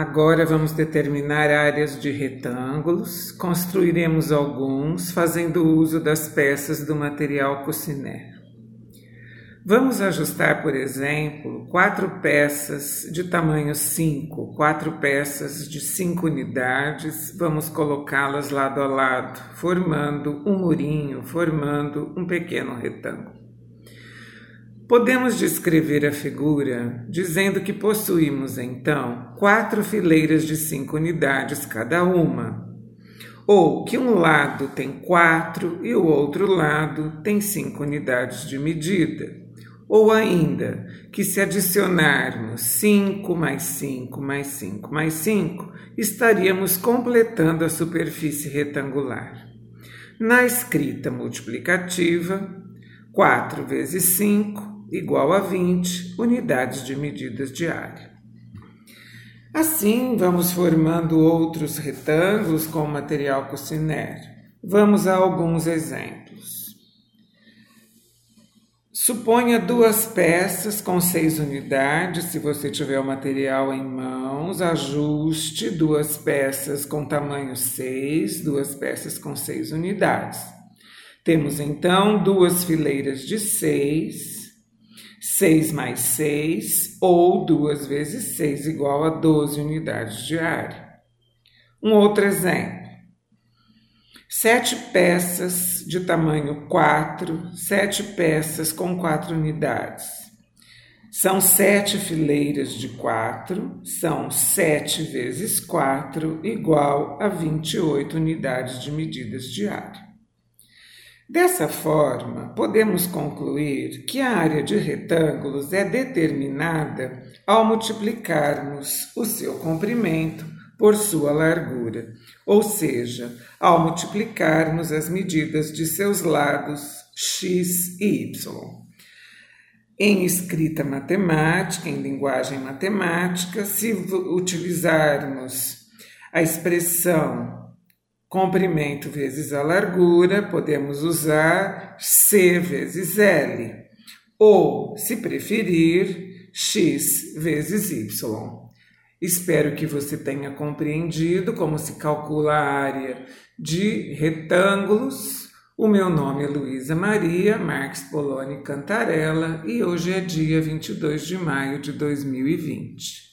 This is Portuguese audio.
Agora vamos determinar áreas de retângulos, construiremos alguns fazendo uso das peças do material Cucinère. Vamos ajustar, por exemplo, quatro peças de tamanho 5, quatro peças de 5 unidades, vamos colocá-las lado a lado, formando um murinho, formando um pequeno retângulo. Podemos descrever a figura dizendo que possuímos então quatro fileiras de cinco unidades cada uma, ou que um lado tem quatro e o outro lado tem cinco unidades de medida, ou ainda que se adicionarmos 5 mais 5 mais 5 mais 5, estaríamos completando a superfície retangular. Na escrita multiplicativa, 4 vezes 5 igual a 20 unidades de medidas de área. Assim, vamos formando outros retângulos com material Cucinère. Vamos a alguns exemplos. Suponha duas peças com seis unidades. Se você tiver o material em mãos, ajuste duas peças com tamanho 6, duas peças com seis unidades. Temos então duas fileiras de seis 6 mais 6, ou 2 vezes 6, igual a 12 unidades de área. Um outro exemplo. Sete peças de tamanho 4, sete peças com 4 unidades. São sete fileiras de 4, são 7 vezes 4, igual a 28 unidades de medidas de área. Dessa forma, podemos concluir que a área de retângulos é determinada ao multiplicarmos o seu comprimento por sua largura, ou seja, ao multiplicarmos as medidas de seus lados x e y. Em escrita matemática, em linguagem matemática, se utilizarmos a expressão comprimento vezes a largura, podemos usar C vezes L, ou, se preferir, X vezes Y. Espero que você tenha compreendido como se calcula a área de retângulos. O meu nome é Luísa Maria Marques Poloni Cantarella e hoje é dia 22 de maio de 2020.